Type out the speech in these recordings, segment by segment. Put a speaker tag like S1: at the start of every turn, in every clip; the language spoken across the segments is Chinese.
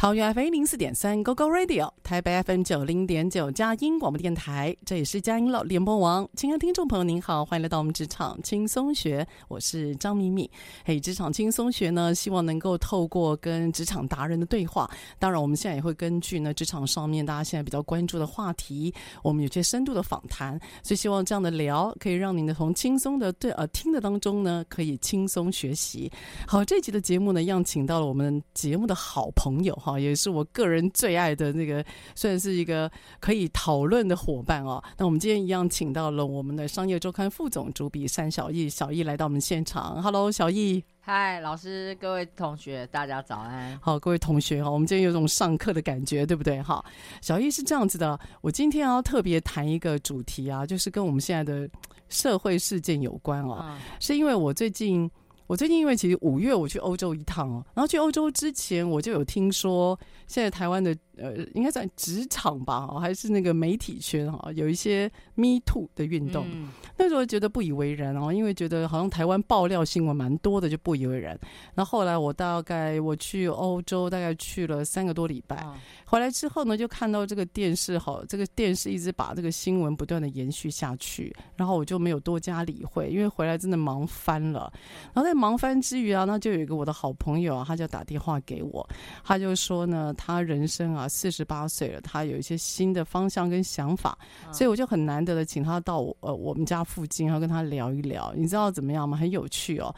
S1: 桃园 FM 零四点三 GoGo Radio，台北 FM 九零点九佳音广播电台，这里是佳音老联播网。亲爱的听众朋友，您好，欢迎来到我们职场轻松学，我是张敏敏。嘿，职场轻松学呢，希望能够透过跟职场达人的对话，当然我们现在也会根据呢职场上面大家现在比较关注的话题，我们有些深度的访谈，所以希望这样的聊可以让您的从轻松的对呃听的当中呢，可以轻松学习。好，这集的节目呢，一样请到了我们节目的好朋友哈。也是我个人最爱的那个，算是一个可以讨论的伙伴哦。那我们今天一样请到了我们的商业周刊副总主笔单小艺，小艺来到我们现场。Hello，小易。
S2: 嗨，老师，各位同学，大家早安。
S1: 好，各位同学哈，我们今天有种上课的感觉，对不对？哈，小易是这样子的，我今天要特别谈一个主题啊，就是跟我们现在的社会事件有关哦。嗯、是因为我最近。我最近因为其实五月我去欧洲一趟哦，然后去欧洲之前我就有听说，现在台湾的呃应该在职场吧，还是那个媒体圈哈，有一些 Me Too 的运动。嗯、那时候觉得不以为然哦，因为觉得好像台湾爆料新闻蛮多的，就不以为然。那后后来我大概我去欧洲大概去了三个多礼拜，嗯、回来之后呢，就看到这个电视好，这个电视一直把这个新闻不断的延续下去，然后我就没有多加理会，因为回来真的忙翻了，然后在。忙翻之余啊，那就有一个我的好朋友啊，他就打电话给我，他就说呢，他人生啊四十八岁了，他有一些新的方向跟想法，所以我就很难得的请他到我呃我们家附近，然后跟他聊一聊。你知道怎么样吗？很有趣哦。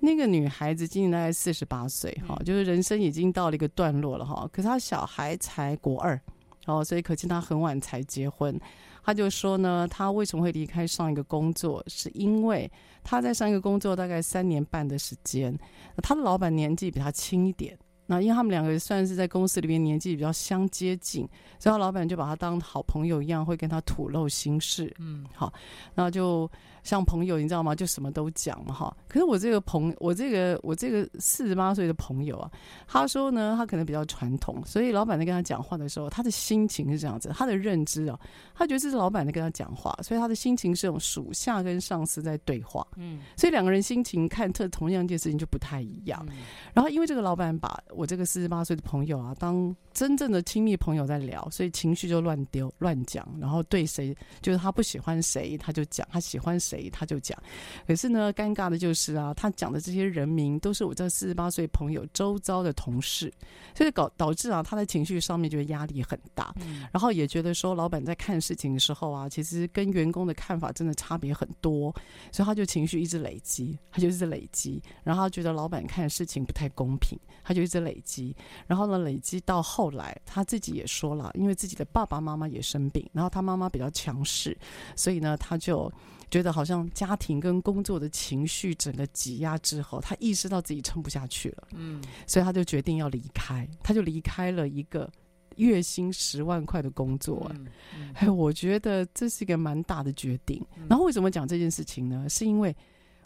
S1: 那个女孩子今年大概四十八岁，哈，就是人生已经到了一个段落了哈，可是她小孩才国二，哦，所以可见她很晚才结婚。她就说呢，她为什么会离开上一个工作，是因为她在上一个工作大概三年半的时间，她的老板年纪比她轻一点，那因为他们两个算是在公司里面年纪比较相接近，所以他老板就把他当好朋友一样，会跟他吐露心事。嗯，好，那就。像朋友，你知道吗？就什么都讲嘛，哈。可是我这个朋，我这个我这个四十八岁的朋友啊，他说呢，他可能比较传统，所以老板在跟他讲话的时候，他的心情是这样子，他的认知啊，他觉得这是老板在跟他讲话，所以他的心情是用属下跟上司在对话，嗯，所以两个人心情看特同样一件事情就不太一样。嗯、然后因为这个老板把我这个四十八岁的朋友啊当真正的亲密朋友在聊，所以情绪就乱丢乱讲，然后对谁就是他不喜欢谁他就讲，他喜欢谁。他就讲，可是呢，尴尬的就是啊，他讲的这些人名都是我这四十八岁朋友周遭的同事，所以搞导致啊，他的情绪上面觉得压力很大，嗯、然后也觉得说，老板在看事情的时候啊，其实跟员工的看法真的差别很多，所以他就情绪一直累积，他就一直累积，然后他觉得老板看事情不太公平，他就一直累积，然后呢，累积到后来，他自己也说了，因为自己的爸爸妈妈也生病，然后他妈妈比较强势，所以呢，他就。觉得好像家庭跟工作的情绪整个挤压之后，他意识到自己撑不下去了，嗯，所以他就决定要离开，他就离开了一个月薪十万块的工作，嗯嗯、哎，我觉得这是一个蛮大的决定。嗯、然后为什么讲这件事情呢？是因为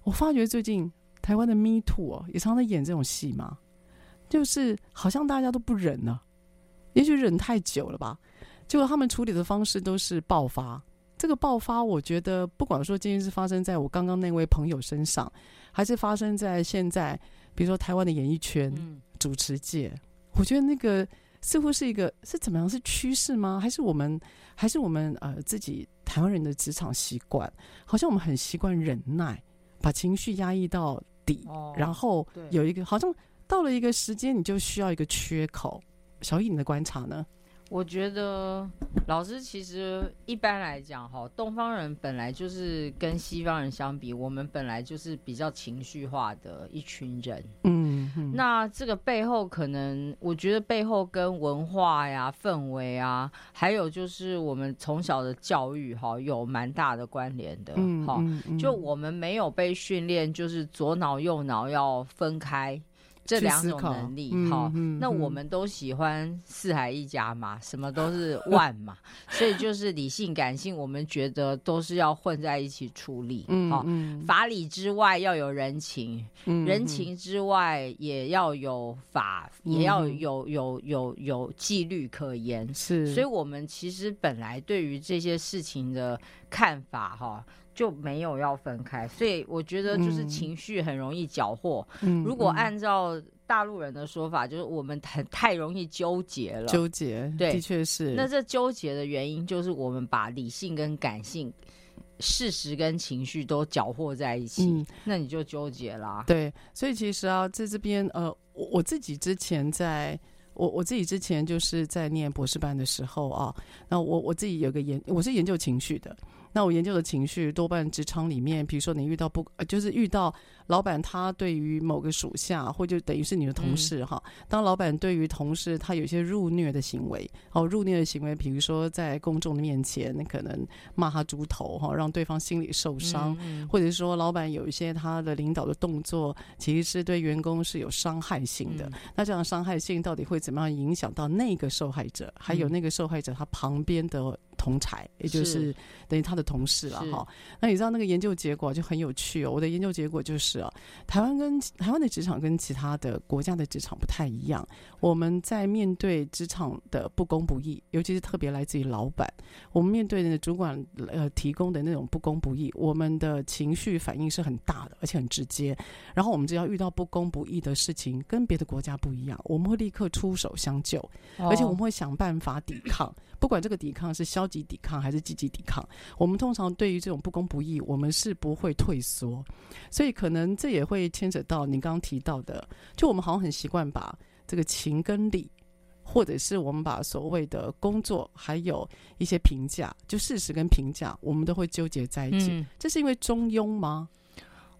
S1: 我发觉最近台湾的 Me Too 哦，也常常演这种戏嘛，就是好像大家都不忍了，也许忍太久了吧，结果他们处理的方式都是爆发。这个爆发，我觉得不管说今天是发生在我刚刚那位朋友身上，还是发生在现在，比如说台湾的演艺圈、嗯、主持界，我觉得那个似乎是一个是怎么样？是趋势吗？还是我们还是我们呃自己台湾人的职场习惯？好像我们很习惯忍耐，把情绪压抑到底，哦、然后有一个好像到了一个时间，你就需要一个缺口。小易，你的观察呢？
S2: 我觉得老师其实一般来讲哈，东方人本来就是跟西方人相比，我们本来就是比较情绪化的一群人。嗯，嗯，那这个背后可能，我觉得背后跟文化呀、氛围啊，还有就是我们从小的教育哈，有蛮大的关联的。嗯，哈，就我们没有被训练，就是左脑右脑要分开。这两种能力，好，嗯嗯，那我们都喜欢四海一家嘛，什么都是万嘛，所以就是理性感性，我们觉得都是要混在一起处理，好，法理之外要有人情，人情之外也要有法，也要有有有有纪律可言，是，所以我们其实本来对于这些事情的看法，哈。就没有要分开，所以我觉得就是情绪很容易搅和。嗯，如果按照大陆人的说法，就是我们很太容易纠结了。
S1: 纠结，对，的确是。
S2: 那这纠结的原因就是我们把理性跟感性、事实跟情绪都搅和在一起，嗯，那你就纠结啦。
S1: 对，所以其实啊，在这边呃，我我自己之前在。我我自己之前就是在念博士班的时候啊，那我我自己有个研，我是研究情绪的。那我研究的情绪多半职场里面，比如说你遇到不，就是遇到老板他对于某个属下，或就等于是你的同事哈。当老板对于同事他有一些入虐的行为，哦，入虐的行为，比如说在公众的面前，那可能骂他猪头哈，让对方心里受伤，或者说老板有一些他的领导的动作，其实是对员工是有伤害性的。那这样伤害性到底会怎么样影响到那个受害者，还有那个受害者他旁边的同才，也就是等于他的同事了哈。那你知道那个研究结果就很有趣哦。我的研究结果就是啊，台湾跟台湾的职场跟其他的国家的职场不太一样。我们在面对职场的不公不义，尤其是特别来自于老板，我们面对的主管呃提供的那种不公不义，我们的情绪反应是很大的，而且很直接。然后我们只要遇到不公不义的事情，跟别的国家不一样，我们会立刻出手相救，而且我们会想办法抵抗。不管这个抵抗是消极抵抗还是积极抵抗，我们通常对于这种不公不义，我们是不会退缩。所以可能这也会牵扯到你刚刚提到的，就我们好像很习惯把这个情跟理，或者是我们把所谓的工作还有一些评价，就事实跟评价，我们都会纠结在一起。嗯、这是因为中庸吗？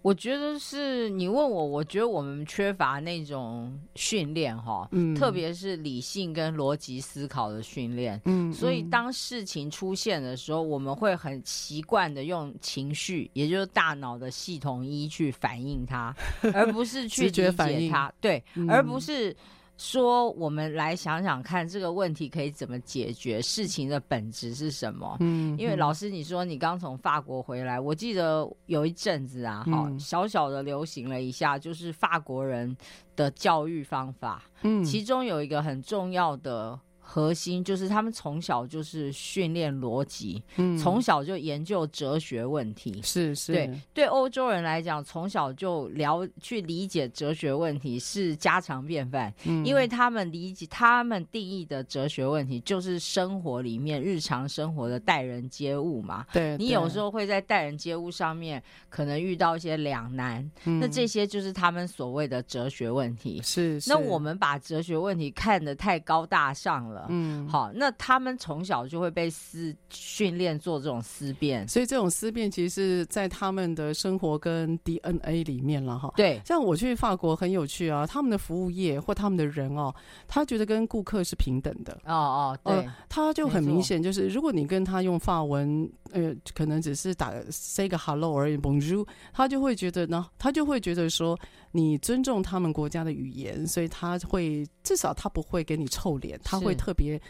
S2: 我觉得是你问我，我觉得我们缺乏那种训练哈，嗯，特别是理性跟逻辑思考的训练，嗯，所以当事情出现的时候，我们会很习惯的用情绪，也就是大脑的系统一去反应它，而不是去理解它，对，而不是。说，我们来想想看，这个问题可以怎么解决？事情的本质是什么？嗯，因为老师，你说你刚从法国回来，我记得有一阵子啊，哈，小小的流行了一下，就是法国人的教育方法，嗯，其中有一个很重要的。核心就是他们从小就是训练逻辑，嗯，从小就研究哲学问题，
S1: 是是，
S2: 对对，欧洲人来讲，从小就了去理解哲学问题是家常便饭，嗯，因为他们理解他们定义的哲学问题就是生活里面日常生活的待人接物嘛，对，你有时候会在待人接物上面可能遇到一些两难，嗯，那这些就是他们所谓的哲学问题，是，是，那我们把哲学问题看得太高大上了。嗯，好，那他们从小就会被思训练做这种思辨，
S1: 所以这种思辨其实是在他们的生活跟 DNA 里面了哈。
S2: 对，
S1: 像我去法国很有趣啊，他们的服务业或他们的人哦，他觉得跟顾客是平等的。
S2: 哦哦，对，呃、
S1: 他就很明显就是，如果你跟他用法文，呃，可能只是打 say 个 hello 而已，bonjour，他就会觉得呢，他就会觉得说。你尊重他们国家的语言，所以他会至少他不会给你臭脸，他会特别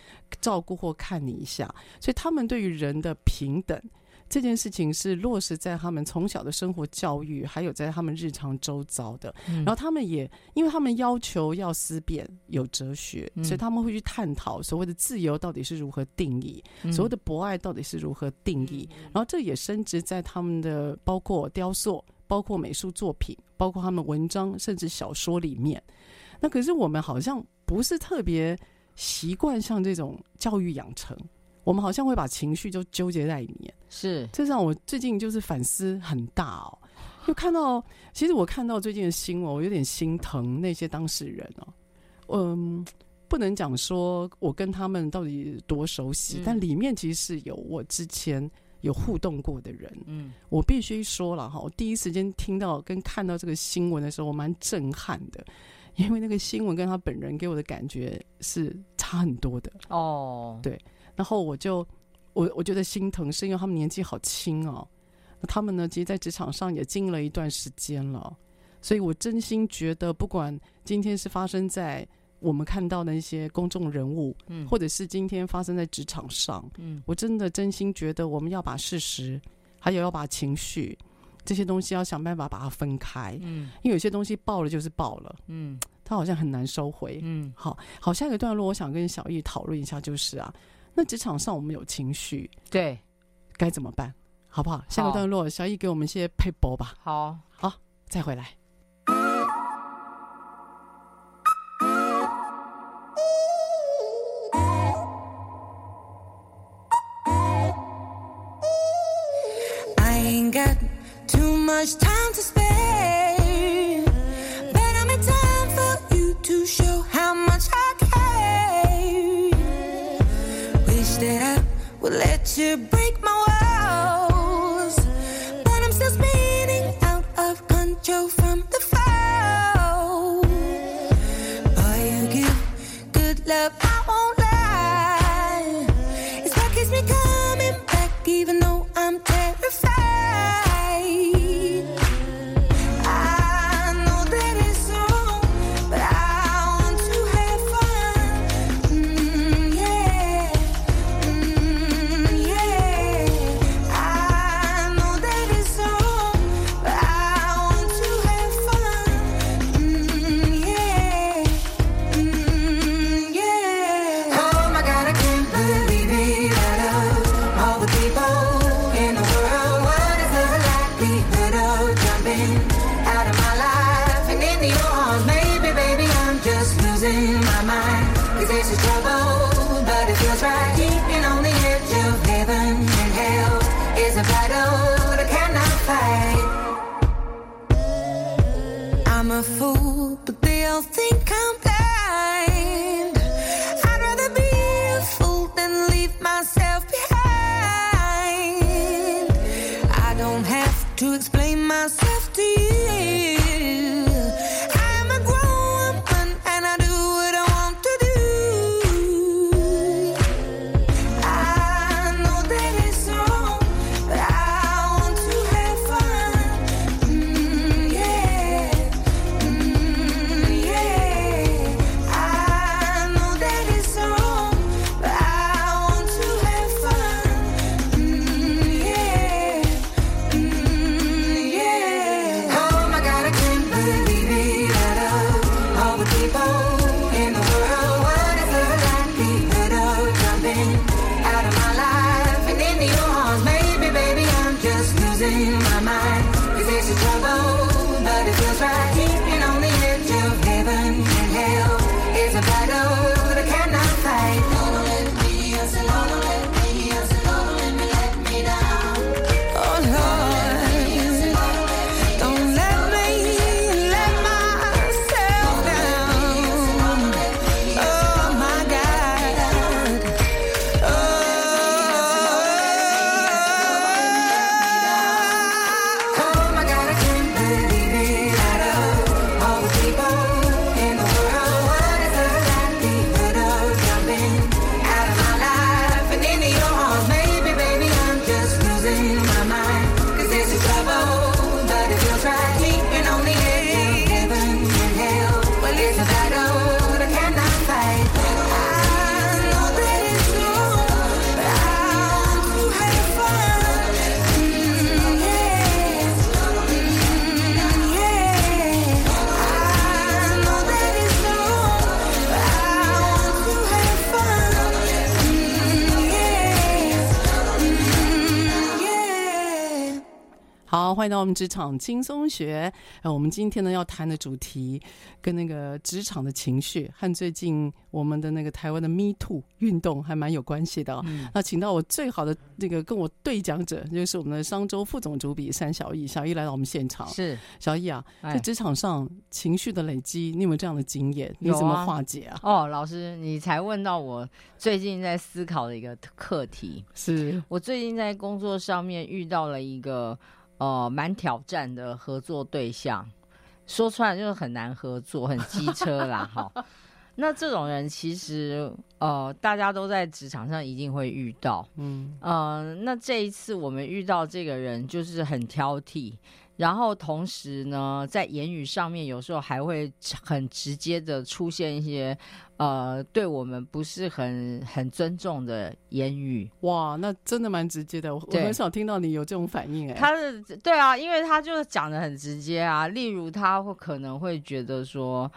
S1: 照顾或看你一下。所以他们对于人的平等，
S3: 这件事情是落实在他们从小的生活教育，还有在他们日常周遭的。嗯、然后他们也，因为他们要求要思辨、有哲学，嗯、所以他们会去探讨所谓的自由到底是如何定义，嗯、所谓的博爱到底是如何定义。嗯、然后这也深植在他们的包括雕塑、包括美术作品、包括他们文章甚至小说里面。那可是我们好像不是特别习惯像这种教育养成。我们好像会把情绪就纠结在里面，
S2: 是，
S3: 这让我最近就是反思很大哦。就看到，其实我看到最近的新闻，我有点心疼那些当事人哦。嗯，不能讲说我跟他们到底多熟悉，嗯、但里面其实是有我之前有互动过的人。嗯，我必须说了哈，我第一时间听到跟看到这个新闻的时候，我蛮震撼的，因为那个新闻跟他本人给我的感觉是差很多的。哦，对。然后我就我我觉得心疼，是因为他们年纪好轻哦。那他们呢，其实，在职场上也经历了一段时间了。所以我真心觉得，不管今天是发生在我们看到的一些公众人物，嗯，或者是今天发生在职场上，嗯，我真的真心觉得，我们要把事实，还有要把情绪这些东西，要想办法把它分开，嗯，因为有些东西爆了就是爆了，嗯，它好像很难收回，嗯，好好，下一个段落，我想跟小易讨论一下，就是啊。那职场上我们有情绪，
S2: 对，
S3: 该怎么办？好不好？下个段落，小易给我们一些配播吧。
S2: 好，
S3: 好，再回来。Much time
S1: 欢迎到我们职场轻松学。呃，我们今天呢要谈的主题跟那个职场的情绪和最近我们的那个台湾的 Me Too 运动还蛮有关系的哦。嗯、那请到我最好的那个跟我对讲者，就是我们的商周副总主笔三小易。小易来到我们现场，
S2: 是
S1: 小易啊，在职场上情绪的累积，你有没有这样的经验？你怎么化解啊？
S2: 哦，老师，你才问到我最近在思考的一个课题。
S1: 是
S2: 我最近在工作上面遇到了一个。呃，蛮挑战的合作对象，说出来就是很难合作，很机车啦，哈。那这种人其实呃，大家都在职场上一定会遇到，嗯，呃，那这一次我们遇到这个人就是很挑剔。然后同时呢，在言语上面有时候还会很直接的出现一些，呃，对我们不是很很尊重的言语。
S1: 哇，那真的蛮直接的，我很少听到你有这种反应哎。
S2: 他是对啊，因为他就是讲的很直接啊。例如，他会可能会觉得说，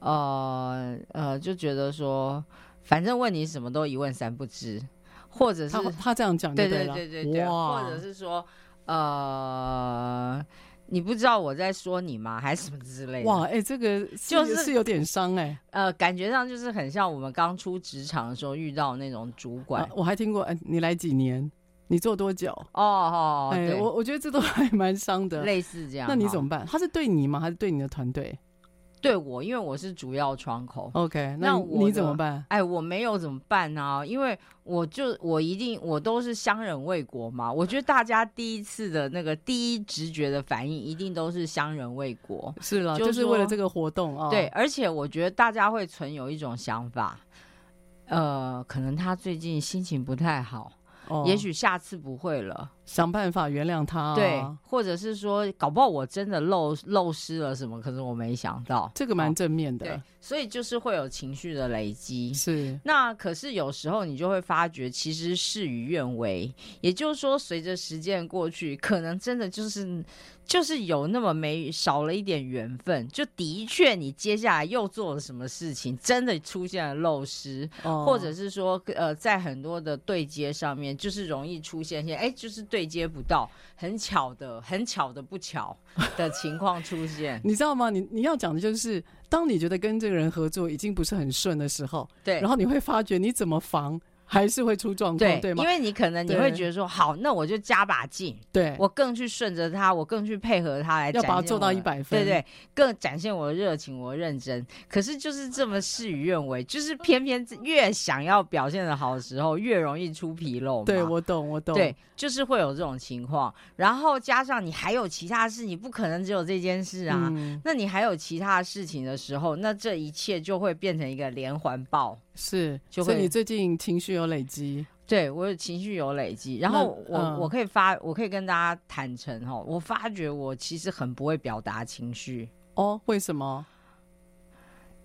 S2: 呃呃，就觉得说，反正问你什么都一问三不知，或者是
S1: 他，他这样
S2: 讲对，对对对对或者是说。呃，你不知道我在说你吗？还是什么之类的？
S1: 哇，哎、欸，这个就是是有点伤哎、欸。
S2: 呃，感觉上就是很像我们刚出职场的时候遇到那种主管。啊、
S1: 我还听过，哎、欸，你来几年？你做多久？
S2: 哦哦，哎、
S1: 欸，我我觉得这都 还蛮伤的，
S2: 类似这样。
S1: 那你怎么办？他是对你吗？还是对你的团队？
S2: 对我，因为我是主要窗口。
S1: OK，那你怎么办？
S2: 哎，我没有怎么办呢、啊？因为我就我一定我都是相忍为国嘛。我觉得大家第一次的那个第一直觉的反应，一定都是相忍为国。
S1: 是了，就是为了这个活动啊。
S2: 对，而且我觉得大家会存有一种想法，呃，可能他最近心情不太好。哦、也许下次不会了，
S1: 想办法原谅他、啊。
S2: 对，或者是说，搞不好我真的漏漏失了什么，可是我没想到，
S1: 这个蛮正面的。
S2: 对，所以就是会有情绪的累积。
S1: 是，
S2: 那可是有时候你就会发觉，其实事与愿违。也就是说，随着时间过去，可能真的就是。就是有那么没少了一点缘分，就的确你接下来又做了什么事情，真的出现了漏失，哦、或者是说呃，在很多的对接上面，就是容易出现一些哎，就是对接不到，很巧的，很巧的不巧的情况出现，
S1: 你知道吗？你你要讲的就是，当你觉得跟这个人合作已经不是很顺的时候，
S2: 对，
S1: 然后你会发觉你怎么防。还是会出状况，对，吗？
S2: 因为你可能你会觉得说，好，那我就加把劲，
S1: 对，
S2: 我更去顺着他，我更去配合他来，
S1: 要把它做到一百分，
S2: 对对，更展现我的热情，我的认真。可是就是这么事与愿违，就是偏偏越想要表现的好的时候，越容易出纰漏。
S1: 对，我懂，我懂，
S2: 对，就是会有这种情况。然后加上你还有其他事，你不可能只有这件事啊。嗯、那你还有其他事情的时候，那这一切就会变成一个连环爆。
S1: 是，就会所以你最近情绪有累积，
S2: 对，我有情绪有累积，然后我、嗯、我可以发，我可以跟大家坦诚哈，我发觉我其实很不会表达情绪
S1: 哦，为什么？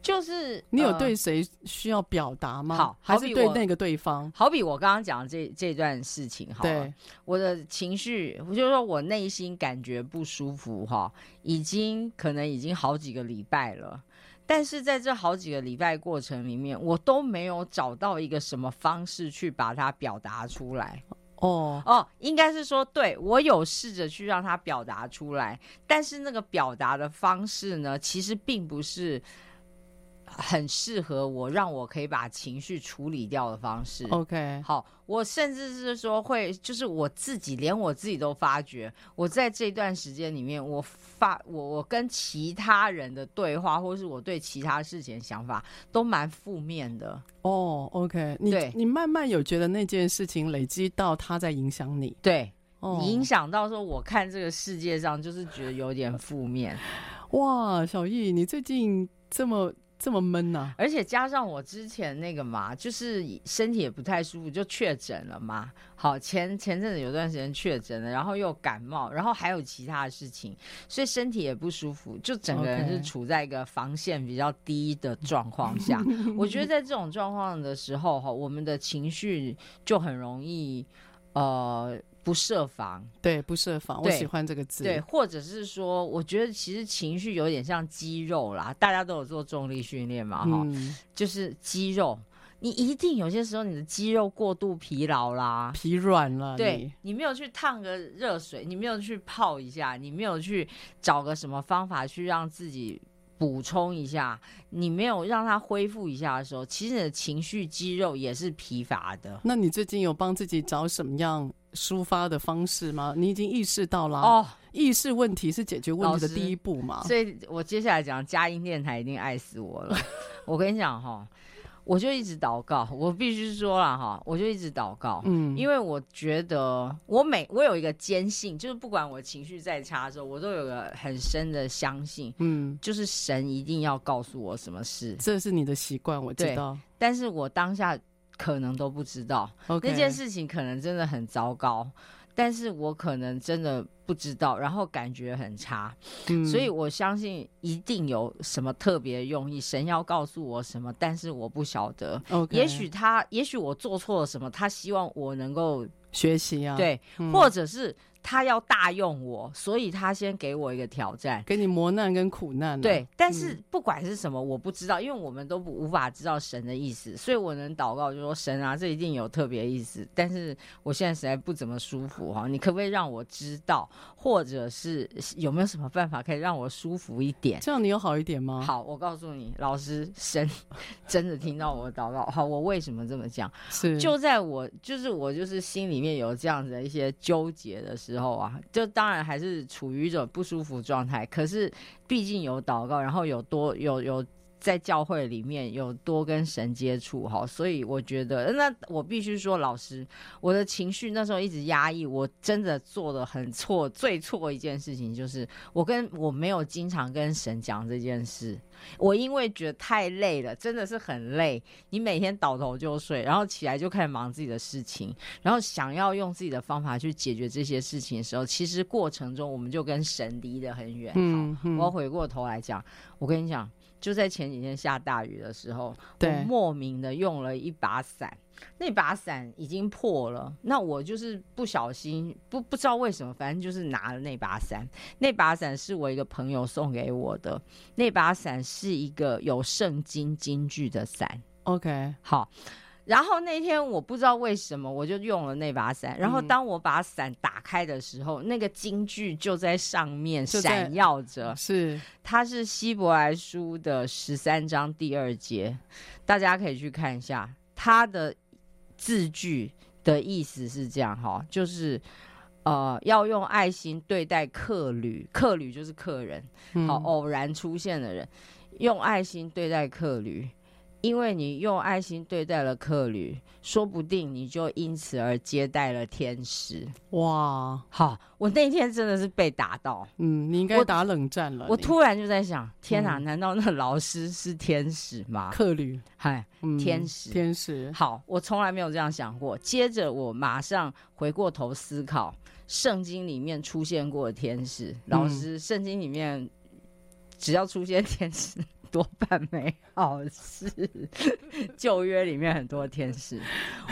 S2: 就是
S1: 你有对谁需要表达吗？好，好还是对那个对方？
S2: 好比我刚刚讲的这这段事情哈，对，我的情绪，我就是说我内心感觉不舒服哈，已经可能已经好几个礼拜了。但是在这好几个礼拜过程里面，我都没有找到一个什么方式去把它表达出来。哦哦，应该是说，对，我有试着去让它表达出来，但是那个表达的方式呢，其实并不是。很适合我，让我可以把情绪处理掉的方式。
S1: OK，
S2: 好，我甚至是说会，就是我自己，连我自己都发觉，我在这段时间里面，我发我我跟其他人的对话，或是我对其他事情的想法，都蛮负面的。
S1: 哦、oh，OK，你对你慢慢有觉得那件事情累积到他在影响你，
S2: 对，oh. 影响到说我看这个世界上就是觉得有点负面。
S1: 哇，小易，你最近这么。这么闷呢、啊？
S2: 而且加上我之前那个嘛，就是身体也不太舒服，就确诊了嘛。好，前前阵子有段时间确诊了，然后又感冒，然后还有其他的事情，所以身体也不舒服，就整个人是处在一个防线比较低的状况下。我觉得在这种状况的时候，哈，我们的情绪就很容易，呃。不设防，
S1: 对，不设防，我喜欢这个字。
S2: 对，或者是说，我觉得其实情绪有点像肌肉啦，大家都有做重力训练嘛，哈、嗯，就是肌肉，你一定有些时候你的肌肉过度疲劳啦，
S1: 疲软了。
S2: 对，你没有去烫个热水，你没有去泡一下，你没有去找个什么方法去让自己补充一下，你没有让它恢复一下的时候，其实你的情绪肌肉也是疲乏的。
S1: 那你最近有帮自己找什么样抒发的方式吗？你已经意识到了
S2: 哦，
S1: 意识问题是解决问题的第一步嘛？
S2: 所以我接下来讲佳音电台一定爱死我了。我跟你讲哈。我就一直祷告，我必须说了哈，我就一直祷告，嗯，因为我觉得我每我有一个坚信，就是不管我情绪再差的时候，我都有个很深的相信，嗯，就是神一定要告诉我什么事，
S1: 这是你的习惯，我知道，
S2: 但是我当下可能都不知道.那件事情可能真的很糟糕。但是我可能真的不知道，然后感觉很差，嗯，所以我相信一定有什么特别用意，神要告诉我什么，但是我不晓得。也许他，也许我做错了什么，他希望我能够
S1: 学习啊，
S2: 对，嗯，或者是。他要大用我，所以他先给我一个挑战，
S1: 给你磨难跟苦难啊。
S2: 对，但是不管是什么，我不知道，因为我们都不无法知道神的意思，所以我能祷告，就说神啊，这一定有特别意思。但是我现在实在不怎么舒服哈，你可不可以让我知道，或者是有没有什么办法可以让我舒服一点？
S1: 这样你有好一点吗？
S2: 好，我告诉你，老师，神真的听到我的祷告。好，我为什么这么讲？是就在我就是我就是心里面有这样子的一些纠结的。之后啊，就当然还是处于一种不舒服状态。可是毕竟有祷告，然后有多有有在教会里面有多跟神接触哈，所以我觉得那我必须说，老师，我的情绪那时候一直压抑，我真的做的很错，最错一件事情就是我跟我没有经常跟神讲这件事。我因为觉得太累了，真的是很累。你每天倒头就睡，然后起来就开始忙自己的事情，然后想要用自己的方法去解决这些事情的时候，其实过程中我们就跟神离得很远。嗯，好，我要回过头来讲，我跟你讲，就在前几天下大雨的时候，我莫名的用了一把伞。那把伞已经破了，那我就是不小心，不不知道为什么，反正就是拿了那把伞。那把伞是我一个朋友送给我的，那把伞是一个有圣经金句的伞。OK，好。然后那天我不知道为什么，我就用了那把伞。然后当我把伞打开的时候，嗯、那个金句就在上面闪耀着。是，它是希伯来书的十三章第二节，大家可以去看一下它的。字句的意思是这样哈，就是呃，要用爱心对待客旅，客旅就是客人，好，偶然出现的人，用爱心对待客旅。因为你用爱心对待了客旅，说不定你就因此而接待了天使。哇，好，我那天真的是被打到。嗯，你应该打冷战了。我，我突然就在想，天哪，嗯，难道那老师是天使吗？客旅，嗨，嗯，天使，天使。好，我从来没有这样想过。接着我马上回过头思考，圣经里面出现过的天使，老师，嗯，圣经里面只要出现天使。多半没好事。旧约里面很多天使，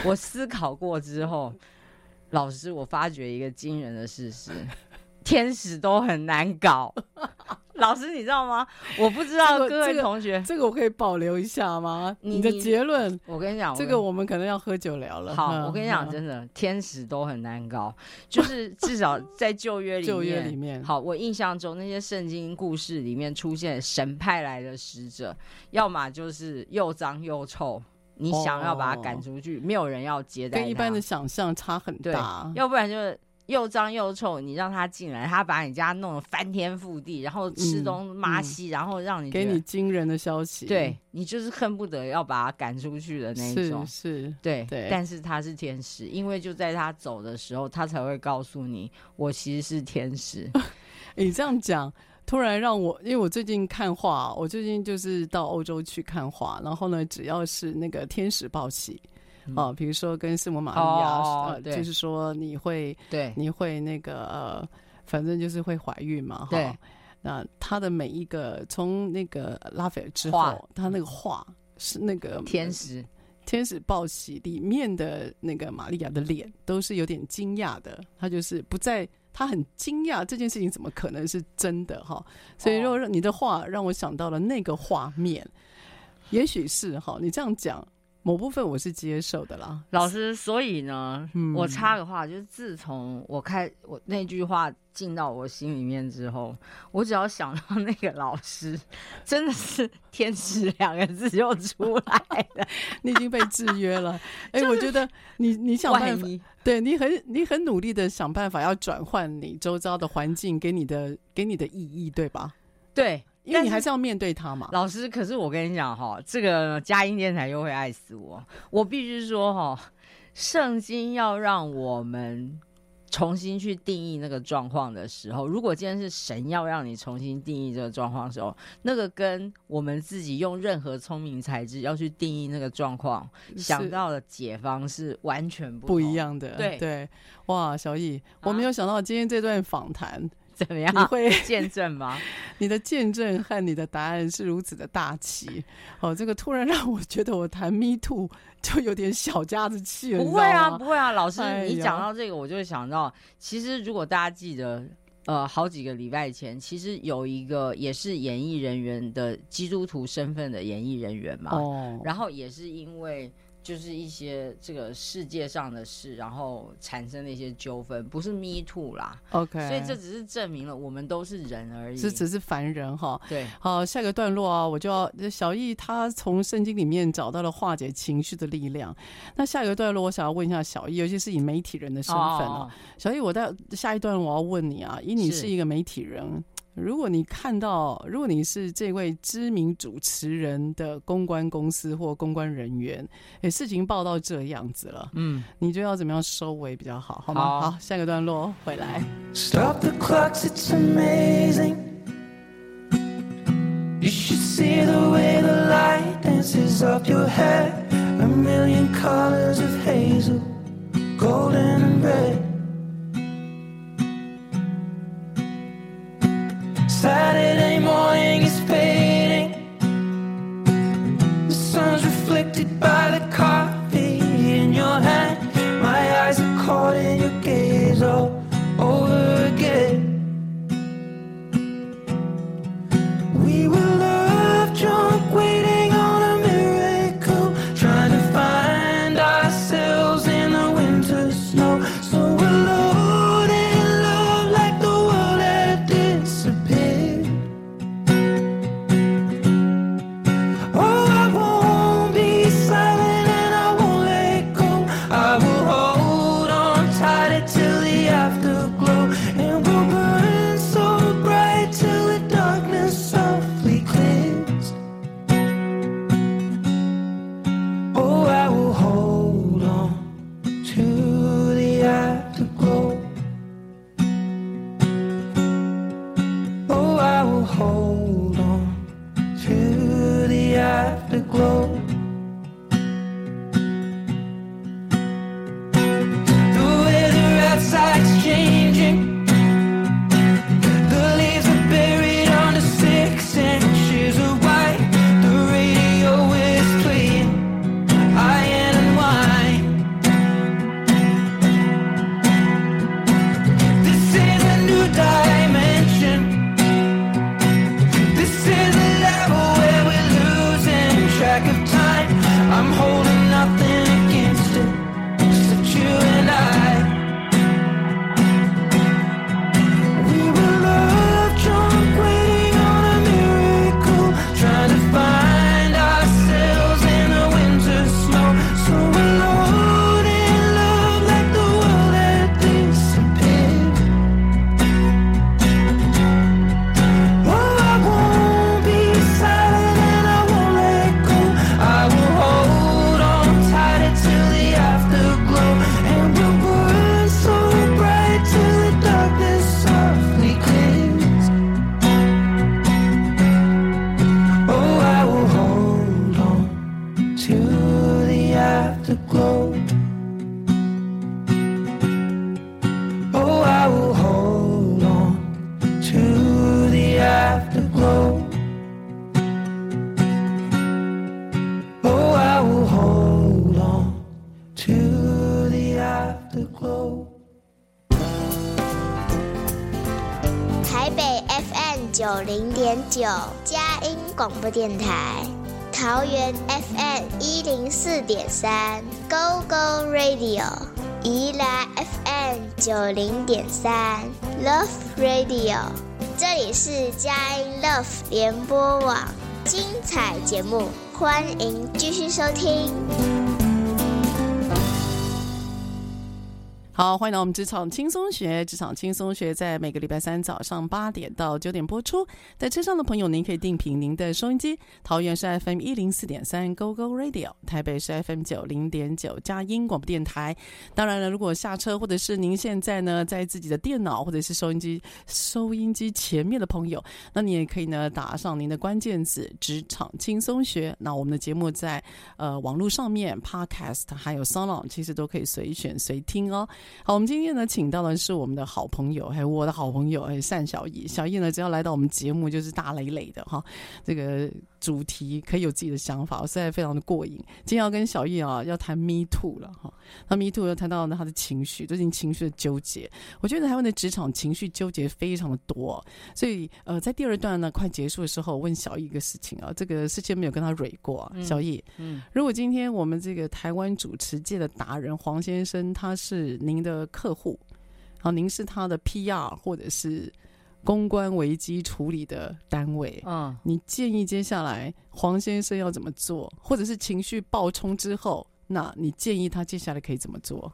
S2: 我思考过之后，老师，我发觉一个惊人的事实：天使都很难搞。老师，你知道吗？我不知道各位同学，
S1: 这个我可以保留一下吗？你的结论，
S2: 我跟你讲，
S1: 这个我们可能要喝酒聊了。
S2: 好，我跟你讲，真的，天使都很难搞，就是至少在旧约里面，旧约里面，好，我印象中那些圣经故事里面出现神派来的使者，要么就是又脏又臭，你想要把他赶出去，没有人要接待，
S1: 跟一般的想象差很大。
S2: 要不然就是。又脏又臭，你让他进来，他把你家弄得翻天覆地，然后吃东抹西，嗯嗯、然后让你
S1: 给你惊人的消息，
S2: 对，你就是恨不得要把他赶出去的那种，是，是对对。但是他是天使，因为就在他走的时候，他才会告诉你，我其实是天使。
S1: 你这样讲，突然让我，因为我最近看画，我最近就是到欧洲去看画，然后呢，只要是那个天使报喜。哦，比如说跟圣母玛利亚，哦、呃，就是说你会，对，你会那个呃，反正就是会怀孕嘛，哈。对。那他的每一个从那个拉斐尔之后，他那个画是那个
S2: 天使，
S1: 天使报喜里面的那个玛利亚的脸都是有点惊讶的，他就是不在，他很惊讶这件事情怎么可能是真的哈。所以说你的话让我想到了那个画面，也许是哈，你这样讲。
S4: 某部分我是接受的啦。
S2: 老师，所以呢，嗯、我插个话，就是自从我开我那句话进到我心里面之后，我只要想到那个老师，真的是天使两个字就出来了。
S4: 你已经被制约了。哎、欸，我觉得你你想办法，对你很你很努力的想办法要转换你周遭的环境给你的给你的意义，对吧？
S2: 对。
S4: 因为你还是要面对他嘛，
S2: 老师。可是我跟你讲哈，这个佳音电台又会爱死我。我必须说哈，圣经要让我们重新去定义那个状况的时候，如果今天是神要让你重新定义这个状况的时候，那个跟我们自己用任何聪明才智要去定义那个状况，想到的解方是完全不
S4: 不一样的。
S2: 对
S4: 对，哇，小易，我没有想到今天这段访谈。
S2: 怎么样？你会见证吗？
S4: 你的见证和你的答案是如此的大气哦，这个突然让我觉得我谈 Me Too 就有点小家子气了。
S2: 不会啊，不会啊，老师，哎、你讲到这个，我就想到，其实如果大家记得，呃，好几个礼拜前，其实有一个也是演艺人员的基督徒身份的演艺人员嘛，哦，然后也是因为。就是一些这个世界上的事，然后产生的一些纠纷，不是 me too 啦。
S4: OK，
S2: 所以这只是证明了我们都是人而已，
S4: 这只是凡人哈。
S2: 对，
S4: 好，下一个段落啊，我就要小易他从圣经里面找到了化解情绪的力量。那下一个段落，我想要问一下小易，尤其是以媒体人的身份啊，哦、小易，我在下一段我要问你啊，以你是一个媒体人。如果你看到，如果你是这位知名主持人的公关公司或公关人员，哎，事情报到这样子了，嗯，你就要怎么样收尾比较好，好吗？好，好，下个段落回来。Stop the clocks, it's amazing. You should see the way the light dances up your hair. A million colors of hazel, golden and red. Saturday morning
S5: 三 Love Radio，这里是佳音 Love 联播网，精彩节目，欢迎继续收听。
S1: 好，欢迎来到我们职场轻松学。职场轻松学在每个礼拜三早上八点到九点播出。在车上的朋友，您可以定频您的收音机。桃园是 FM 一零四点三 Go Go Radio，台北是 FM 九零点九佳音广播电台。当然了，如果下车或者是您现在呢在自己的电脑或者是收音机收音机前面的朋友，那你也可以呢打上您的关键字“职场轻松学”。那我们的节目在呃网络上面 Podcast 还有 SoundOn 其实都可以随选随听哦。好，我们今天呢，请到的是我们的好朋友，还有我的好朋友，还有，单小艺。小艺呢，只要来到我们节目，就是大累累的哈，这个。主题可以有自己的想法，我实在非常的过瘾。今天要跟小易啊，要谈 Me Too 了哈。那 Me Too 又谈到呢他的情绪，最近情绪的纠结。我觉得台湾的职场情绪纠结非常的多，所以呃，在第二段呢快结束的时候，我问小易一个事情啊，这个事先没有跟他蕊过啊。小易，嗯，如果今天我们这个台湾主持界的达人黄先生，他是您的客户，然后您是他的 PR 或者是。公关危机处理的单位，嗯，你建议接下来黄先生要怎么做，或者是情绪爆冲之后，那你建议他接下来可以怎么做？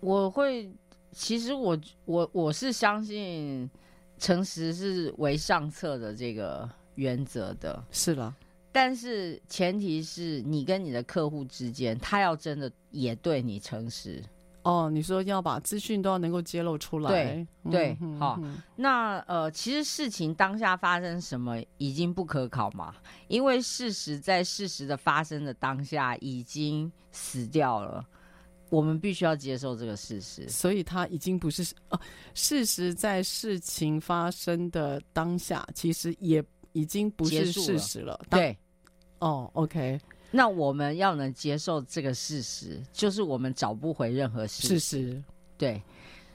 S2: 我会，其实我我我是相信诚实是为上策的这个原则的，
S1: 是了，
S2: 但是前提是你跟你的客户之间，他要真的也对你诚实。
S1: 哦，你说要把资讯都要能够揭露出来，
S2: 对对，好。那呃，其实事情当下发生什么已经不可考嘛，因为事实在事实的发生的当下已经死掉了，我们必须要接受这个事实。
S1: 所以它已经不是哦，事实在事情发生的当下，其实也已经不是事实了。
S2: 了对，
S1: 哦，OK。
S2: 那我们要能接受这个事实，就是我们找不回任何事
S1: 实。
S2: 对。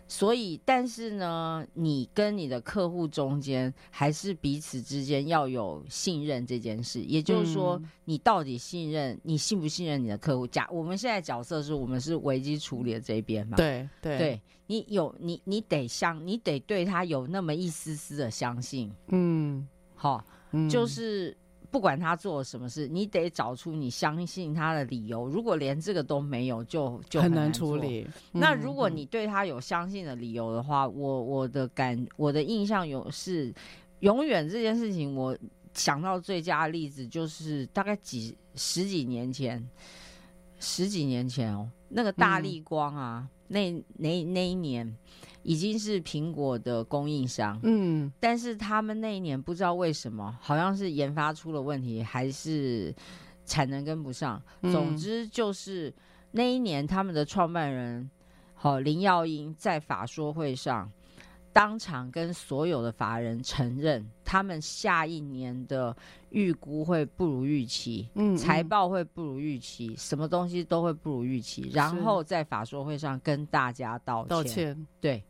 S2: 所以，但是呢，你跟你的客户中间，还是彼此之间要有信任这件事。也就是说，嗯、你到底信任，你信不信任你的客户？假我们现在角色是我们是危机处理的这一边嘛？
S1: 对对，
S2: 对你有你你得相，你得对他有那么一丝丝的相信。嗯，好，嗯、就是。不管他做了什么事，你得找出你相信他的理由。如果连这个都没有，就就很
S1: 难，处理。嗯、
S2: 那如果你对他有相信的理由的话，我我的感我的印象有是，永远这件事情，我想到最佳的例子就是大概几十几年前，十几年前哦，那个大立光啊，嗯、那那那一年。已经是苹果的供应商，嗯，但是他们那一年不知道为什么，好像是研发出了问题，还是产能跟不上。嗯、总之就是那一年，他们的创办人好林耀英在法说会上当场跟所有的法人承认，他们下一年的预估会不如预期，嗯，财报会不如预期，什么东西都会不如预期，然后在法说会上跟大家道歉，
S1: 道歉，
S2: 对。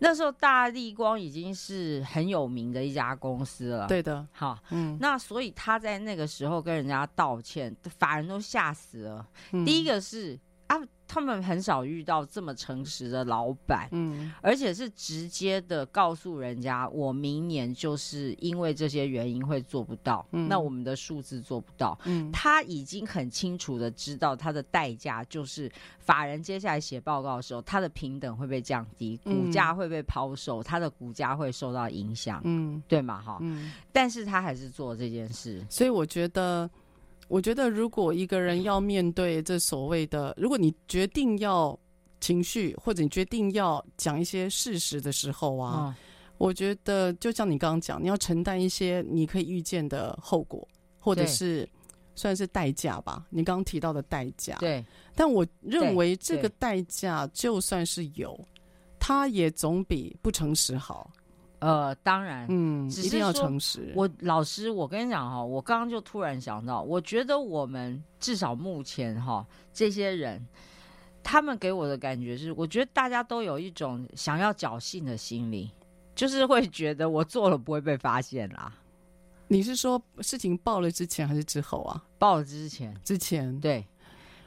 S2: 那时候大立光已经是很有名的一家公司了，
S1: 对的，
S2: 好，嗯，那所以他在那个时候跟人家道歉，法人都吓死了。嗯、第一个是啊。他们很少遇到这么诚实的老板，嗯，而且是直接的告诉人家，我明年就是因为这些原因会做不到，嗯，那我们的数字做不到，嗯，他已经很清楚的知道他的代价就是法人接下来写报告的时候，他的平等会被降低，股价会被抛售，他的股价会受到影响，嗯，对嘛，哈，嗯，但是他还是做这件事，
S1: 所以我觉得。我觉得，如果一个人要面对这所谓的，如果你决定要情绪，或者你决定要讲一些事实的时候啊，嗯、我觉得就像你刚刚讲，你要承担一些你可以预见的后果，或者是算是代价吧。你刚刚提到的代价，
S2: 对。
S1: 但我认为这个代价就算是有，它也总比不诚实好。
S2: 呃，当然，嗯，
S1: 一定要诚实。
S2: 我老师，我跟你讲哈，我刚刚就突然想到，我觉得我们至少目前哈，这些人，他们给我的感觉是，我觉得大家都有一种想要侥幸的心理，就是会觉得我做了不会被发现啦。
S1: 你是说事情爆了之前还是之后啊？
S2: 爆了之前，
S1: 之前
S2: 对，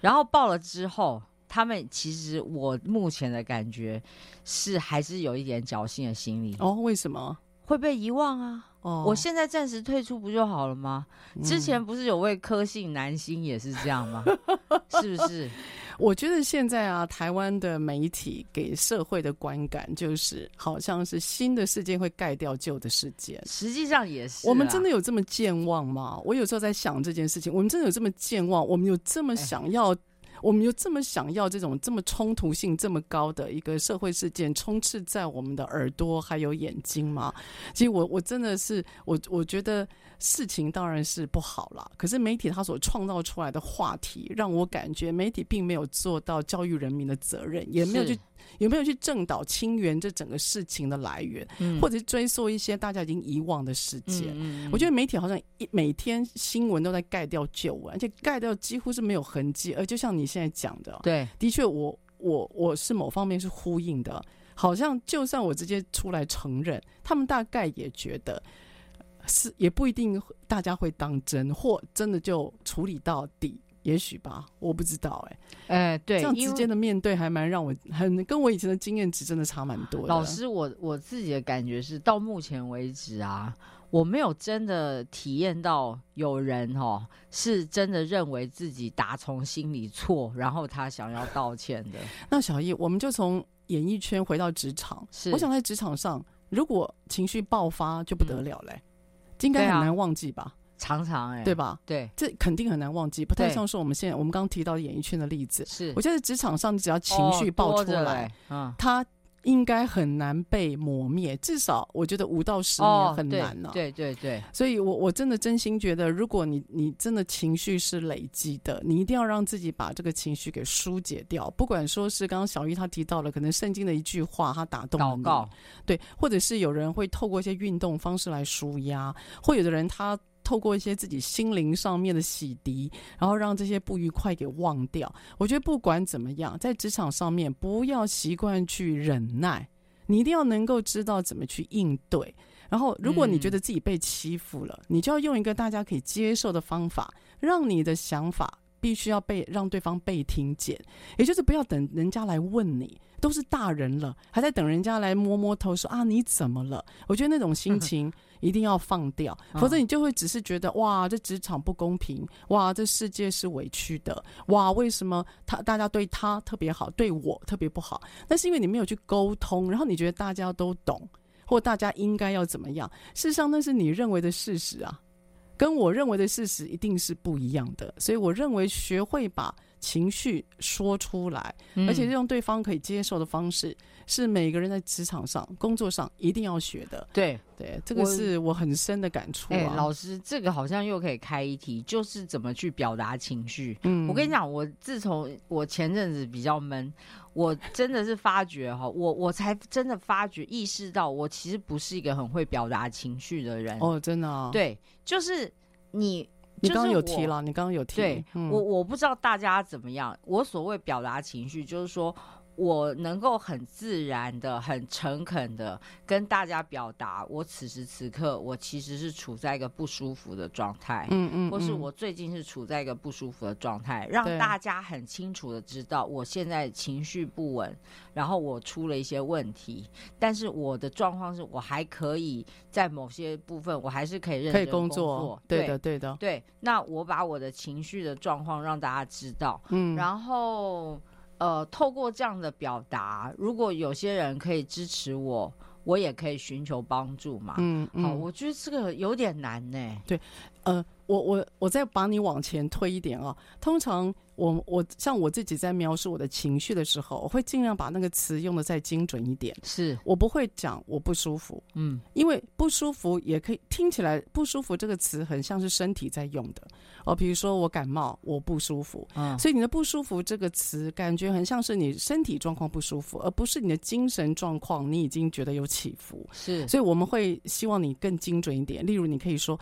S2: 然后爆了之后，他们其实我目前的感觉是还是有一点侥幸的心理。
S1: 哦，为什么
S2: 会被遗忘啊？哦，我现在暂时退出不就好了吗？嗯、之前不是有位科姓男星也是这样吗？是不是？
S1: 我觉得现在啊，台湾的媒体给社会的观感就是，好像是新的事件会盖掉旧的事件。
S2: 实际上也是。
S1: 我们真的有这么健忘吗？我有时候在想这件事情，我们真的有这么健忘？我们有这么想要？我们有这么想要这种这么冲突性这么高的一个社会事件充斥在我们的耳朵还有眼睛吗？其实我我真的是我我觉得。事情当然是不好了，可是媒体他所创造出来的话题，让我感觉媒体并没有做到教育人民的责任，也没有去有没有去正导清源这整个事情的来源，嗯、或者是追溯一些大家已经遗忘的事件。嗯嗯、我觉得媒体好像一每天新闻都在盖掉旧闻，而且盖掉几乎是没有痕迹。而就像你现在讲的，
S2: 对，
S1: 的确，我我我是某方面是呼应的，好像就算我直接出来承认，他们大概也觉得。是也不一定大家会当真，或真的就处理到底，也许吧，我不知道哎、欸。
S2: 哎、呃，对，
S1: 这样直接的面对还蛮让我很跟我以前的经验值真的差蛮多的。
S2: 老师，我我自己的感觉是，到目前为止啊，我没有真的体验到有人哦是真的认为自己打从心里错，然后他想要道歉的。
S1: 那小易，我们就从演艺圈回到职场，是我想在职场上，如果情绪爆发就不得了嘞、欸。嗯应该很难忘记吧？
S2: 啊、常常哎、欸，
S1: 对吧？
S2: 对，
S1: 这肯定很难忘记。不太像是我们现在我们刚刚提到的演艺圈的例子。
S2: 是，
S1: 我觉得职场上，你只要情绪爆出来，嗯、哦，他应该很难被磨灭。至少我觉得五到十年很难呢、啊哦。
S2: 对对对。
S1: 所以我我真的真心觉得，如果你你真的情绪是累积的，你一定要让自己把这个情绪给疏解掉。不管说是刚刚小玉她提到了，可能圣经的一句话，她打动了你。对，或者是有人会透过一些运动方式来舒压，或有的人他透过一些自己心灵上面的洗涤，然后让这些不愉快给忘掉。我觉得不管怎么样，在职场上面不要习惯去忍耐，你一定要能够知道怎么去应对。然后，如果你觉得自己被欺负了，你就要用一个大家可以接受的方法，让你的想法必须要被让对方被听见，也就是不要等人家来问你。都是大人了，还在等人家来摸摸头说啊，你怎么了？我觉得那种心情一定要放掉，否则你就会只是觉得哇，这职场不公平，哇，这世界是委屈的，哇，为什么他大家对他特别好，对我特别不好？那是因为你没有去沟通，然后你觉得大家都懂，或大家应该要怎么样？事实上，那是你认为的事实啊，跟我认为的事实一定是不一样的。所以我认为学会把。情绪说出来，而且用对方可以接受的方式，嗯、是每个人在职场上、工作上一定要学的。
S2: 对
S1: 对，这个是我很深的感触、啊。哎、
S2: 欸，老师，这个好像又可以开一题，就是怎么去表达情绪。嗯，我跟你讲，我自从我前阵子比较闷，我真的是发觉哈，我我才真的发觉意识到，我其实不是一个很会表达情绪的人。
S1: 哦，真的啊？
S2: 对，就是你。
S1: 你刚刚有提了，你刚刚有提。
S2: 对，嗯、我我不知道大家怎么样。我所谓表达情绪，就是说。我能够很自然的、很诚恳的跟大家表达，我此时此刻我其实是处在一个不舒服的状态，嗯，嗯嗯，或是我最近是处在一个不舒服的状态，让大家很清楚的知道我现在情绪不稳，然后我出了一些问题，但是我的状况是我还可以在某些部分，我还是可以认真工作，
S1: 对的，对的，
S2: 对。那我把我的情绪的状况让大家知道，嗯，然后。呃，透过这样的表达，如果有些人可以支持我，我也可以寻求帮助嘛。嗯，嗯，好，我觉得这个有点难呢。
S1: 对，呃。我我我再把你往前推一点啊。通常我我像我自己在描述我的情绪的时候，我会尽量把那个词用的再精准一点。
S2: 是
S1: 我不会讲我不舒服，嗯，因为不舒服也可以听起来不舒服这个词很像是身体在用的哦。比如说我感冒，我不舒服，嗯，所以你的不舒服这个词感觉很像是你身体状况不舒服，而不是你的精神状况你已经觉得有起伏。
S2: 是，
S1: 所以我们会希望你更精准一点。例如，你可以说。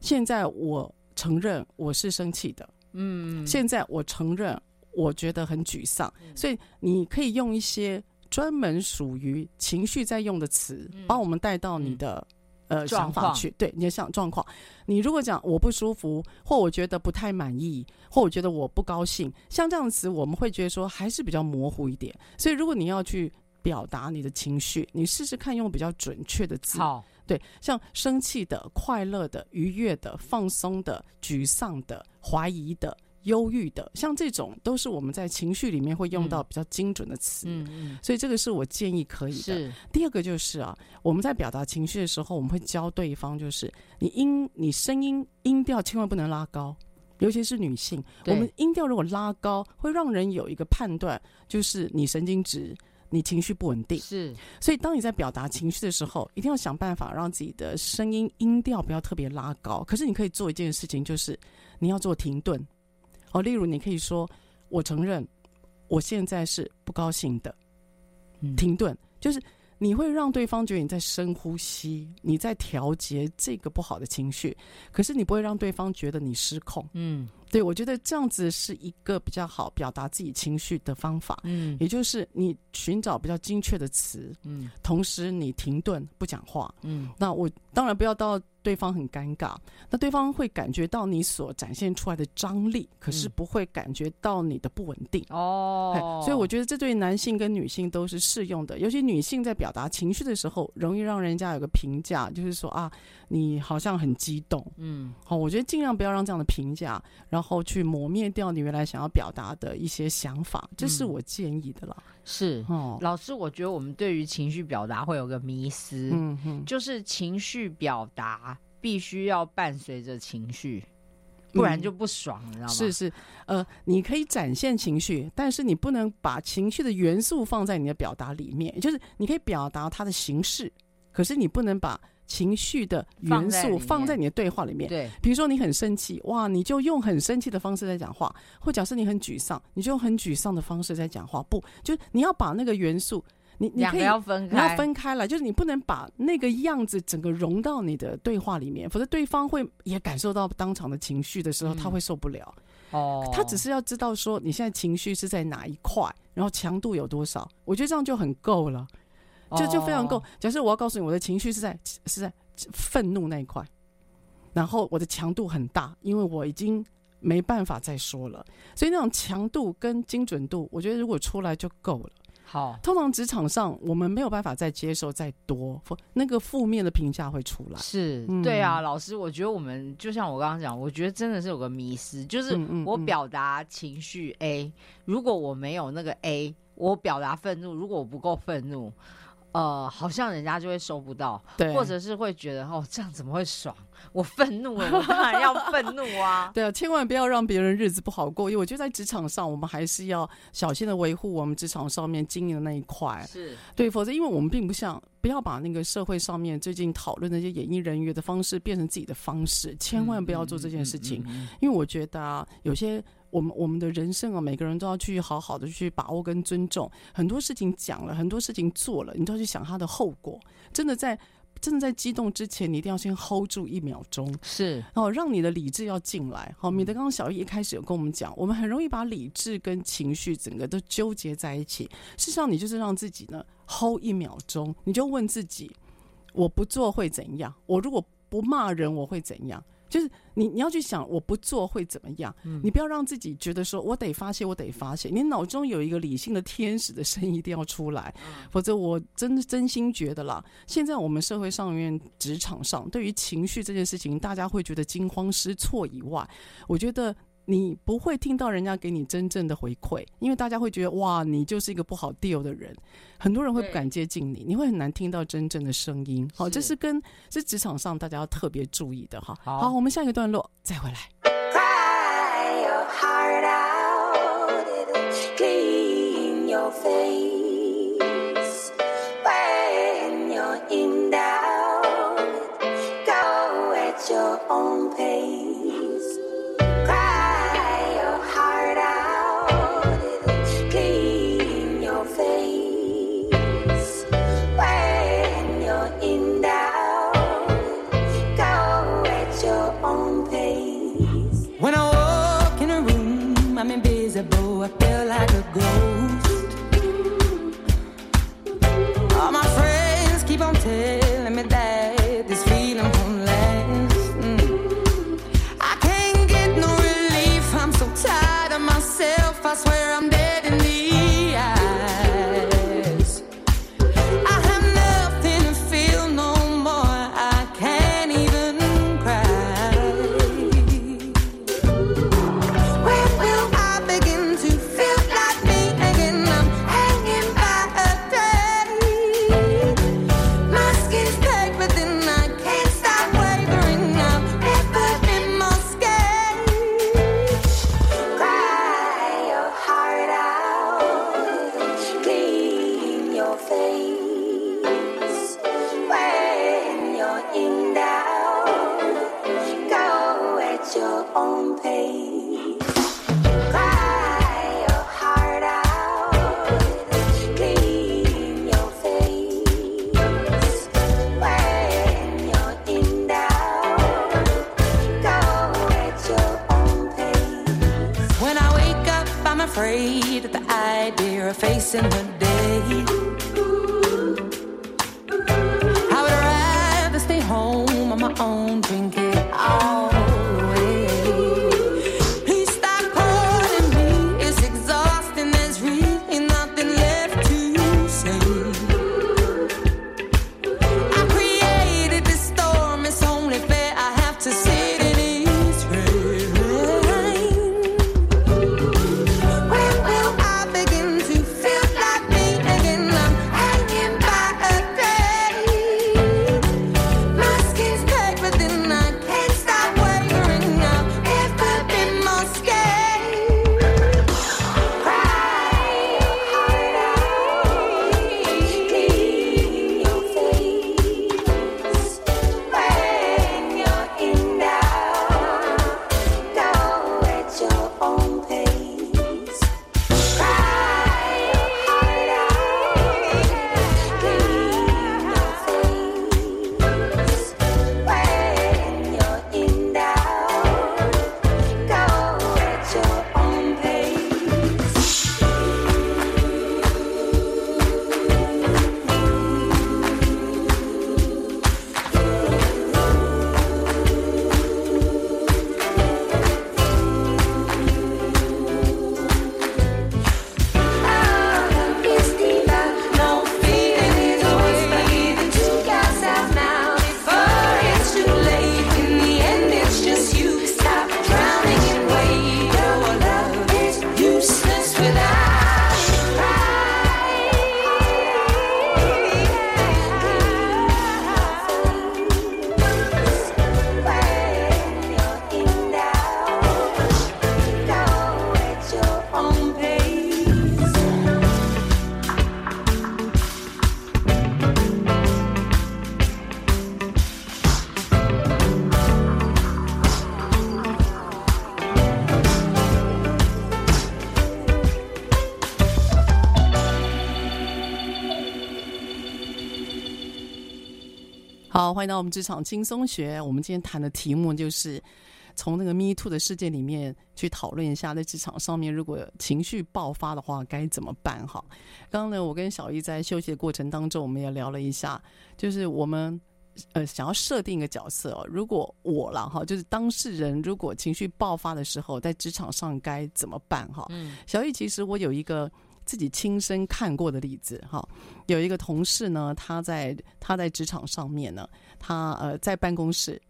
S1: 现在我承认我是生气的，嗯，现在我承认我觉得很沮丧，嗯，所以你可以用一些专门属于情绪在用的词，把我们带到你的呃想法去，对你的想状况。你如果讲我不舒服，或我觉得不太满意，或我觉得我不高兴，像这样的词，我们会觉得说还是比较模糊一点。所以如果你要去表达你的情绪，你试试看用比较准确的字。
S2: 好，
S1: 对，像生气的、快乐的、愉悦的、放松的、沮丧的、怀疑的。忧郁的，像这种都是我们在情绪里面会用到比较精准的词，嗯嗯，所以这个是我建议可以的。是第二个就是啊，我们在表达情绪的时候，我们会教对方，就是你音，你声音音调千万不能拉高，尤其是女性，我们音调如果拉高，会让人有一个判断，就是你神经质，你情绪不稳定。是，所以当你在表达情绪的时候，一定要想办法让自己的声音音调不要特别拉高。可是你可以做一件事情，就是你要做停顿。哦，例如你可以说：“我承认，我现在是不高兴的。”停顿，就是你会让对方觉得你在深呼吸，你在调节这个不好的情绪，可是你不会让对方觉得你失控。嗯。对，我觉得这样子是一个比较好表达自己情绪的方法。嗯，也就是你寻找比较精确的词，嗯，同时你停顿不讲话，嗯，那我当然不要到对方很尴尬，那对方会感觉到你所展现出来的张力，可是不会感觉到你的不稳定。哦，所以我觉得这对男性跟女性都是适用的，尤其女性在表达情绪的时候，容易让人家有个评价，就是说啊，你好像很激动。嗯，好，我觉得尽量不要让这样的评价，然后去磨灭掉你原来想要表达的一些想法，这是我建议的啦。嗯、
S2: 是，哦，老师，我觉得我们对于情绪表达会有个迷思，嗯哼，就是情绪表达必须要伴随着情绪，不然就不爽，你知道吗？
S1: 是是，呃，你可以展现情绪，但是你不能把情绪的元素放在你的表达里面，就是你可以表达它的形式，可是你不能把。情绪的元素放在你的对话里面，对，比如说你很生气，哇，你就用很生气的方式在讲话；或假设你很沮丧，你就用很沮丧的方式在讲话。不，就是你要把那个元素，你你可以
S2: 要分开，
S1: 你要分开了，就是你不能把那个样子整个融到你的对话里面，否则对方会也感受到当场的情绪的时候，他会受不了。哦，他只是要知道说你现在情绪是在哪一块，然后强度有多少，我觉得这样就很够了。就就非常够。假设我要告诉你，我的情绪是在是在愤怒那一块，然后我的强度很大，因为我已经没办法再说了。所以那种强度跟精准度，我觉得如果出来就够了。好，通常职场上我们没有办法再接受再多，那个负面的评价会出来。
S2: 是，对啊，老师，我觉得我们就像我刚刚讲，我觉得真的是有个迷思，就是我表达情绪 A，如果我没有那个 A，我表达愤怒，如果我不够愤怒。呃，好像人家就会收不到，对，或者是会觉得哦，这样怎么会爽？我愤怒了，我当然要愤怒啊！
S1: 对啊，千万不要让别人日子不好过，因为我觉得在职场上，我们还是要小心的维护我们职场上面经营的那一块，是对，否则因为我们并不像，不要把那个社会上面最近讨论那些演艺人员的方式变成自己的方式，千万不要做这件事情，嗯嗯嗯嗯、因为我觉得啊，有些。我们我们的人生啊，每个人都要去好好的去把握跟尊重。很多事情讲了，很多事情做了，你都要去想它的后果。真的在真的在激动之前，你一定要先 hold 住一秒钟，是，然后让你的理智要进来。好，米德刚刚小易一开始有跟我们讲，我们很容易把理智跟情绪整个都纠结在一起。事实上，你就是让自己呢 hold 一秒钟，你就问自己：我不做会怎样？我如果不骂人，我会怎样？就是你，你要去想我不做会怎么样？嗯、你不要让自己觉得说我得发泄，我得发泄。你脑中有一个理性的天使的声音一定要出来，嗯、否则我真真心觉得啦，现在我们社会上面、职场上，对于情绪这件事情，大家会觉得惊慌失措以外，我觉得。你不会听到人家给你真正的回馈因为大家会觉得哇你就是一个不好 deal 的人。很多人会不敢接近你你会很难听到真正的声音。好这是跟是职场上大家要特别注意的哈。好。我们下一个段落再回来。home on my own, drink it all. 欢迎到我们职场轻松学。我们今天谈的题目就是从那个 Me Too 的世界里面去讨论一下，在职场上面如果情绪爆发的话该怎么办？哈，刚刚呢，我跟小易在休息的过程当中，我们也聊了一下，就是我们呃想要设定一个角色哦，如果我了哈，就是当事人，如果情绪爆发的时候，在职场上该怎么办？哈，嗯，小易，其实我有一个。自己亲身看过的例子哈，有一个同事呢，他在他在职场上面呢，他呃在办公室，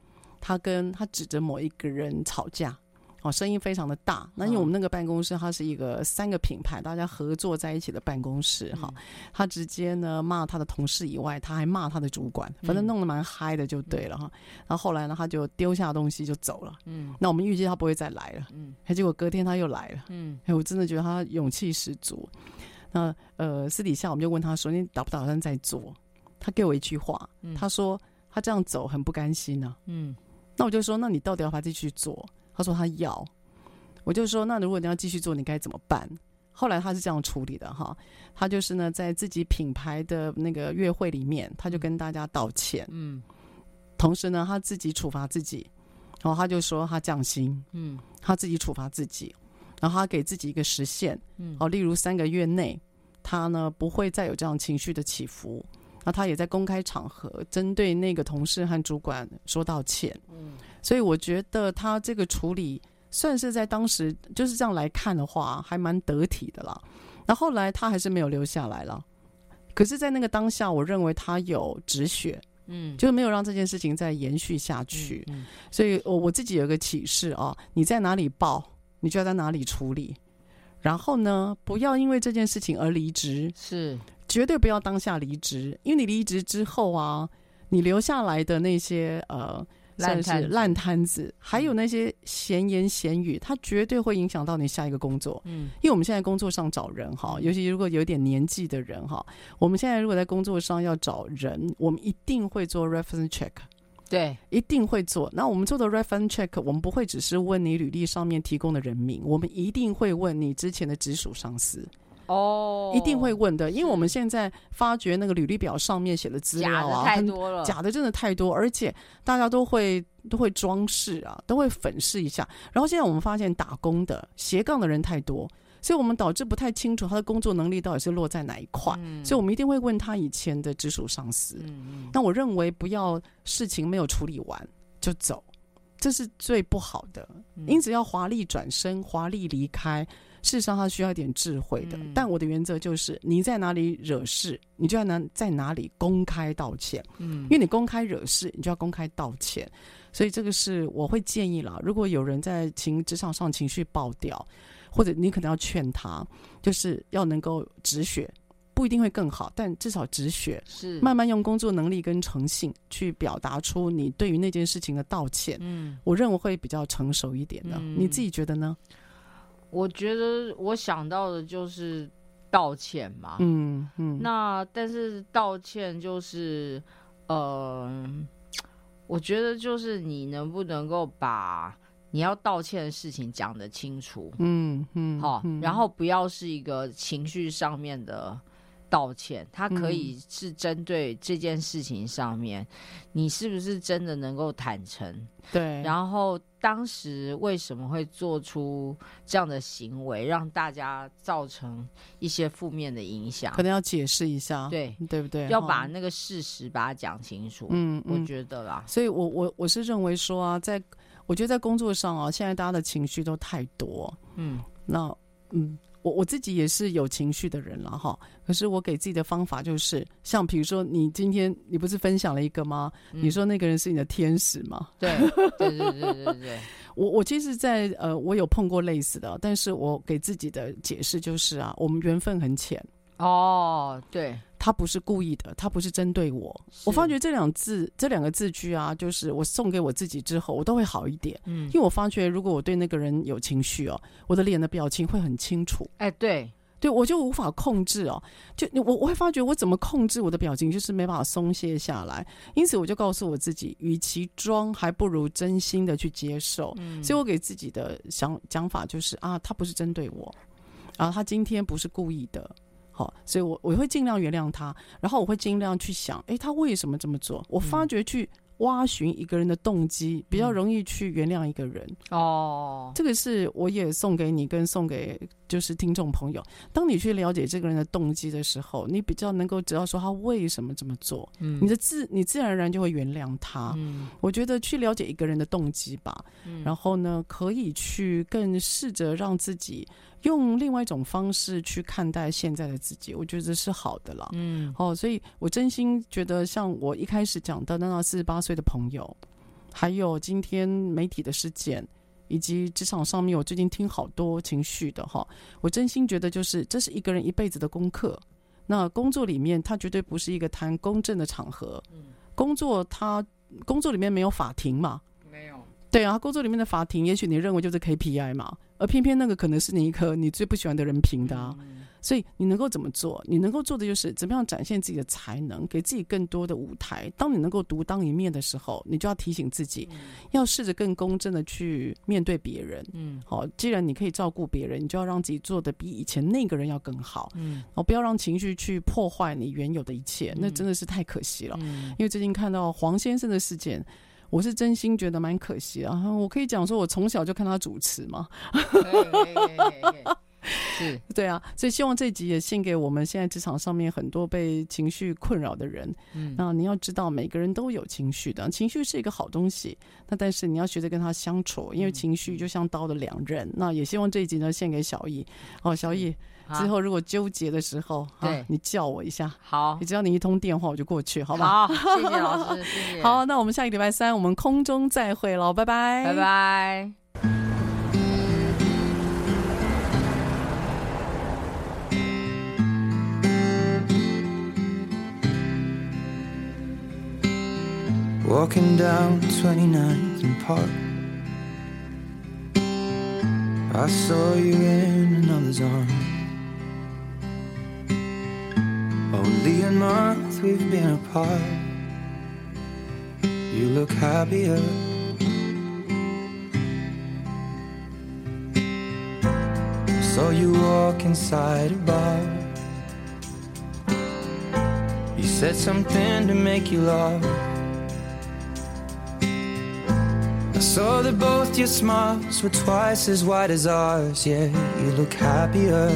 S1: 他跟他指着某一个人吵架，哦，声音非常的大。那因为我们那个办公室，它是一个三个品牌大家合作在一起的办公室哈，他直接呢骂他的同事以外，他还骂他的主管，反正弄得蛮嗨的就对了哈。然后后来呢，他就丢下东西就走了。嗯，那我们预计他不会再来了。嗯，结果隔天他又来了。嗯，哎，我真的觉得他勇气十足。那呃，私底下我们就问他说：“你打不打算再做？”他给我一句话，嗯、他说：“他这样走很不甘心呢、啊。”嗯，那我就说：“那你到底要不要继续做？”他说：“他要。”我就说：“那如果你要继续做，你该怎么办？”后来他是这样处理的哈，他就是呢，在自己品牌的那个月会里面，他就跟大家道歉。嗯，同时呢，他自己处罚自己，然后他就说他降薪。嗯，他自己处罚自己。然后他给自己一个时限，嗯，哦，例如三个月内，他呢不会再有这样情绪的起伏。那他也在公开场合针对那个同事和主管说道歉，嗯，所以我觉得他这个处理算是在当时就是这样来看的话，还蛮得体的啦。那后来他还是没有留下来了，可是，在那个当下，我认为他有止血，嗯，就没有让这件事情再延续下去。嗯，所以我我自己有个启示啊，你在哪里报？你就要在哪里处理，然后呢，不要因为这件事情而离职，是绝对不要当下离职，因为你离职之后啊，你留下来的那些呃烂摊烂摊子，还有那些闲言闲语，它绝对会影响到你下一个工作。嗯，因为我们现在工作上找人哈，尤其如果有点年纪的人哈，我们现在如果在工作上要找人，我们一定会做 reference check。对，一定会做。那我们做的 reference check，我们不会只是问你履历上面提供的人名，我们一定会问你之前的直属上司。
S2: 哦，
S1: 一定会问的，因为我们现在发觉那个履历表上面写的资料啊，
S2: 太多了，
S1: 假的真的太多，而且大家都会都会装饰啊，都会粉饰一下。然后现在我们发现打工的斜杠的人太多。所以我们导致不太清楚他的工作能力到底是落在哪一块，嗯、所以我们一定会问他以前的直属上司。嗯、那我认为不要事情没有处理完就走，这是最不好的。嗯、因此要华丽转身、华丽离开，事实上他需要一点智慧的。嗯、但我的原则就是，你在哪里惹事，你就要哪在哪里公开道歉。嗯，因为你公开惹事，你就要公开道歉。所以这个是我会建议啦，如果有人在情职场上情绪爆掉。或者你可能要劝他，就是要能够止血，不一定会更好，但至少止血，
S2: 是
S1: 慢慢用工作能力跟诚信去表达出你对于那件事情的道歉。嗯，我认为会比较成熟一点的。嗯，你自己觉得呢？
S2: 我觉得我想到的就是道歉嘛。嗯嗯。那但是道歉就是，呃，我觉得就是你能不能够把。你要道歉的事情讲得清楚，嗯嗯，好，然后不要是一个情绪上面的道歉，他可以是针对这件事情上面，你是不是真的能够坦诚？
S1: 对，
S2: 然后当时为什么会做出这样的行为，让大家造成一些负面的影响？
S1: 可能要解释一下，
S2: 对
S1: 对不对？
S2: 要把那个事实把它讲清楚。嗯，我觉得啦，
S1: 所以我我我是认为说啊，在。我觉得在工作上啊，现在大家的情绪都太多。嗯，那嗯，我我自己也是有情绪的人了哈。可是我给自己的方法就是，像比如说，你今天你不是分享了一个吗？嗯、你说那个人是你的天使吗？
S2: 对对对对对对。
S1: 我我其实在，在呃，我有碰过类似的，但是我给自己的解释就是啊，我们缘分很浅。
S2: 哦，对。
S1: 他不是故意的，他不是针对我。我发觉这两字，这两个字句啊，就是我送给我自己之后，我都会好一点。嗯，因为我发觉，如果我对那个人有情绪哦，我的脸的表情会很清楚。
S2: 哎，对，
S1: 对我就无法控制哦。就我我会发觉，我怎么控制我的表情，就是没办法松懈下来。因此，我就告诉我自己，与其装，还不如真心的去接受。嗯，所以我给自己的想讲法就是啊，他不是针对我，啊，他今天不是故意的。所以我我会尽量原谅他，然后我会尽量去想，哎，他为什么这么做？我发觉去挖寻一个人的动机，比较容易去原谅一个人。哦，这个是我也送给你，跟送给就是听众朋友。当你去了解这个人的动机的时候，你比较能够知道说他为什么这么做。嗯，你的自你自然而然就会原谅他。嗯，我觉得去了解一个人的动机吧，然后呢，可以去更试着让自己。用另外一种方式去看待现在的自己，我觉得是好的了。嗯，哦，所以我真心觉得，像我一开始讲的那那四十八岁的朋友，还有今天媒体的事件，以及职场上面我最近听好多情绪的哈，我真心觉得就是这是一个人一辈子的功课。那工作里面，它绝对不是一个谈公正的场合。嗯，工作它工作里面没有法庭嘛？对啊，工作里面的法庭，也许你认为就是 KPI 嘛。而偏偏那个可能是你一颗你最不喜欢的人评的，啊，所以你能够怎么做？你能够做的就是怎么样展现自己的才能，给自己更多的舞台。当你能够独当一面的时候，你就要提醒自己，要试着更公正的去面对别人。嗯，好，既然你可以照顾别人，你就要让自己做的比以前那个人要更好。嗯，哦，不要让情绪去破坏你原有的一切，那真的是太可惜了。因为最近看到黄先生的事件。我是真心觉得蛮可惜啊！我可以讲说，我从小就看他主持嘛，是，对啊，所以希望这集也献给我们现在职场上面很多被情绪困扰的人。嗯，那你要知道，每个人都有情绪的，情绪是一个好东西。那但是你要学着跟他相处，因为情绪就像刀的两刃。那也希望这一集呢，献给小易。哦，小易。之后如果纠结的时候，对、啊，你叫我一下，
S2: 好，
S1: 你只要你一通电话，我就过去，好吧？
S2: 好，谢谢老师，谢谢。
S1: 好，那我们下个礼拜三我们空中再会喽，拜拜，
S2: 拜拜。Walking down 29th and Park I saw you in another's arms Only a month we've been apart
S4: you look happier. Saw you walk inside a bar. You said something to make you laugh. Saw that both your smiles were twice as wide as ours. Yeah, you look happier.